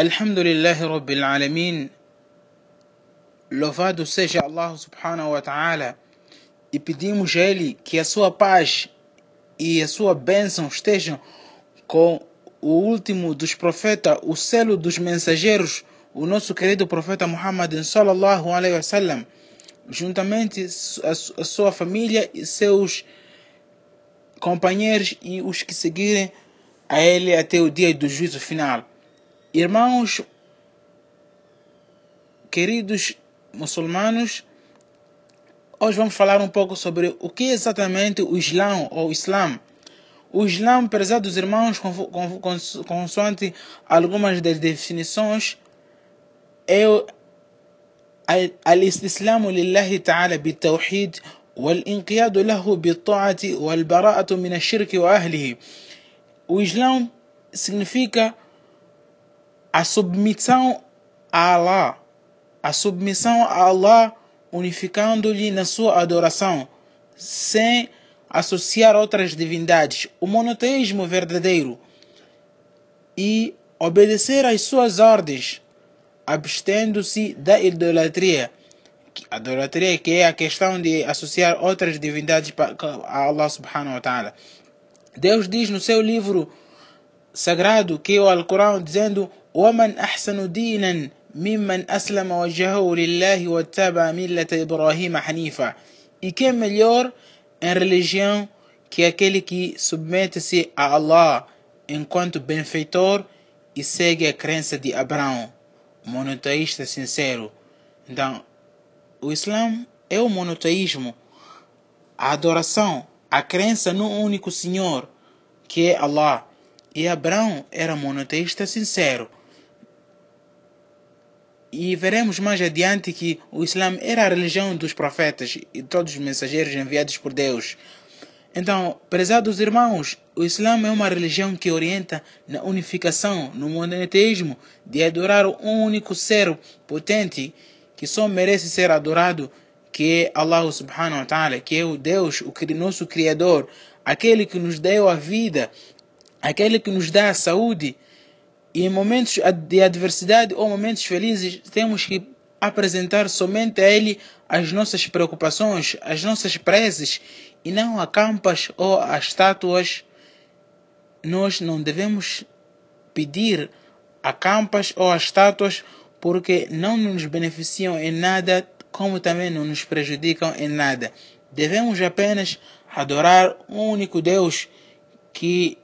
Alhamdulillahi Rabbil Alamin. Louvado seja Allah subhanahu wa ta'ala. E pedimos a Ele que a sua paz e a sua bênção estejam com o último dos profetas, o selo dos mensageiros, o nosso querido profeta Muhammad sallallahu alaihi wasallam, juntamente a sua família e seus companheiros e os que seguirem a ele até o dia do juízo final. Irmãos queridos muçulmanos, hoje vamos falar um pouco sobre o que é exatamente o Islã ou Islam. O Islã, prezados irmãos, consoante algumas das definições, é الاستسلام لله تعالى بالتوحيد والانقياد له بالطاعة والبراءة من الشرك وأهله. O Islã significa a submissão a Allah, a submissão a Allah unificando-lhe na sua adoração, sem associar outras divindades, o monoteísmo verdadeiro e obedecer às suas ordens, abstendo-se da idolatria. A que é a questão de associar outras divindades a Allah subhanahu wa ta'ala. Deus diz no seu livro sagrado que é o Alcorão dizendo ومن أحسن دينا ممن أسلم وجهه لله واتبع ملة إبراهيم حنيفا E quem é melhor em religião que aquele que submete-se a Allah enquanto benfeitor e segue a crença de Abraão, monoteísta sincero. Então, o Islã é o monoteísmo, a adoração, a crença no único Senhor, que é Allah. E Abraão era monoteísta sincero. E veremos mais adiante que o Islã era a religião dos profetas e todos os mensageiros enviados por Deus. Então, prezados irmãos, o Islã é uma religião que orienta na unificação, no monoteísmo, de adorar um único ser potente que só merece ser adorado, que é Allah subhanahu wa ta'ala, que é o Deus, o nosso Criador, aquele que nos deu a vida, aquele que nos dá a saúde, e em momentos de adversidade ou momentos felizes, temos que apresentar somente a Ele as nossas preocupações, as nossas preces, e não a campas ou a estátuas. Nós não devemos pedir a campas ou a estátuas porque não nos beneficiam em nada, como também não nos prejudicam em nada. Devemos apenas adorar o um único Deus que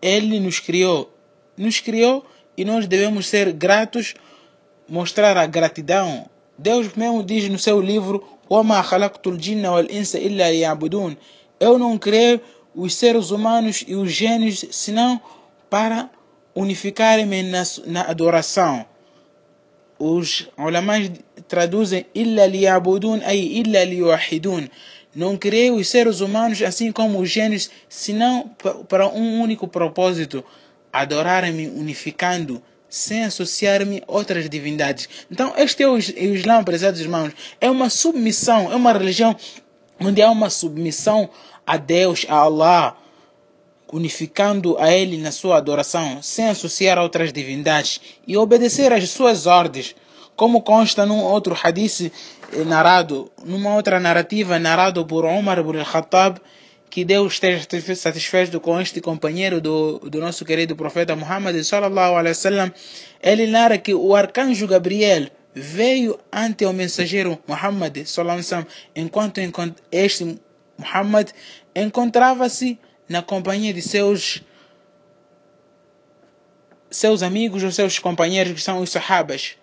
Ele nos criou nos criou e nós devemos ser gratos, mostrar a gratidão. Deus mesmo diz no seu livro: Eu não criei os seres humanos e os gênios senão para unificarem-me na, na adoração. Os ulamãs traduzem illa illa. Não criei os seres humanos assim como os gênios, senão para um único propósito, adorar-me unificando, sem associar-me a outras divindades. Então, este é o Islã, prezados irmãos. É uma submissão, é uma religião onde há uma submissão a Deus, a Allah, unificando a Ele na sua adoração, sem associar a outras divindades e obedecer às suas ordens, como consta num outro hadith narrado, numa outra narrativa narrado por Umar ibn al-Khattab, que Deus esteja satisfeito com este companheiro do, do nosso querido profeta Muhammad sallallahu alaihi wasallam. Ele narra que o arcanjo Gabriel veio ante o mensageiro Muhammad sallallahu alaihi wasallam enquanto este Muhammad encontrava-se na companhia de seus seus amigos ou seus companheiros que são os sahabas.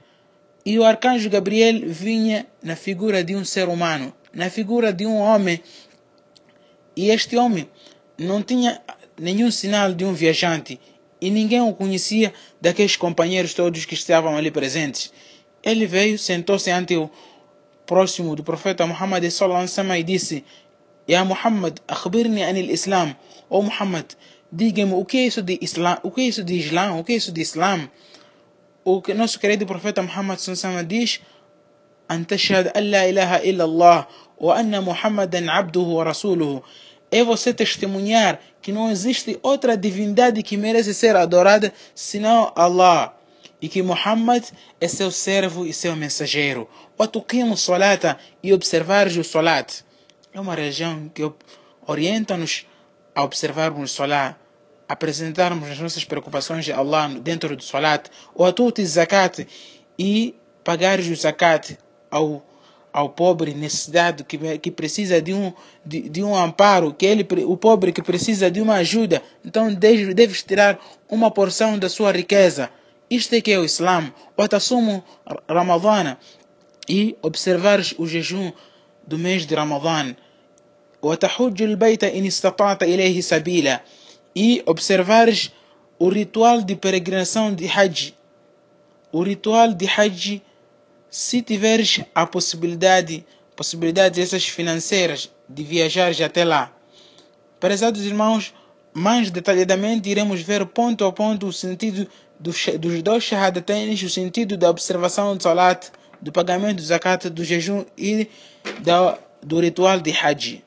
E o arcanjo Gabriel vinha na figura de um ser humano, na figura de um homem e este homem não tinha nenhum sinal de um viajante e ninguém o conhecia daqueles companheiros todos que estavam ali presentes. Ele veio, sentou-se ante o próximo do profeta Muhammad sallallahu e disse: Ya Muhammad, akhbirni anil Islam. Oh Muhammad, diga-me o que é isso de Islam? O que é isso de Islam? O que é isso de Islam? O que nosso querido profeta Muhammad sallallahu diz: أن تشهد أن لا إله إلا الله وأن محمدا عبده ورسوله é você testemunhar que não existe outra divindade que merece ser adorada senão Allah e que Muhammad é seu servo e seu mensageiro. o salata e observar o salat. É uma religião que orienta-nos a observarmos o salat, apresentarmos as nossas preocupações de Allah dentro do salat, o atuti zakat e pagar o zakat ao ao pobre necessitado que, que precisa de um, de, de, um amparo, que ele, o pobre que precisa de uma ajuda, então deve, deve tirar uma porção da sua riqueza. Isto é que é o Islã. O Atassumo Ramadana e observar o jejum do mês de Ramadã. وتحج البيت إن استطعت إليه سبيلا e observares o ritual de peregrinação de Hajj. O ritual de Hajj, se tiveres a possibilidade, possibilidades essas financeiras de viajar até lá. Prezados irmãos, mais detalhadamente iremos ver ponto a ponto o sentido dos, dois shahadatains, o sentido da observação do salat, do pagamento do zakat, do jejum e do ritual de Hajj.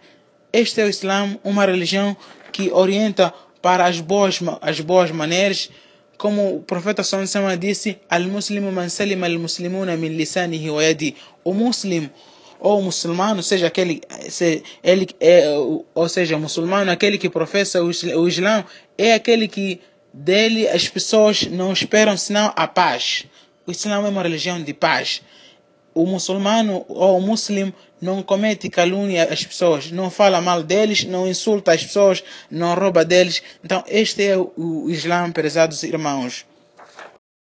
Este é o Islã, uma religião que orienta para as boas, as boas maneiras, como o profeta Sallallahu disse, Al-Muslimu man salima al-muslimuna min lisanihi wa yadi. O muslim ou muçulmano, seja aquele, se, ele, é, ou seja, muçulmano, aquele que professa o, o Islã, é aquele que dele as pessoas não esperam senão a paz. O Islã é uma religião de paz. O muçulmano ou o muslim não comete calúnia às pessoas, não fala mal deles, não insulta as pessoas, não rouba deles. Então, este é o Islã, prezados irmãos.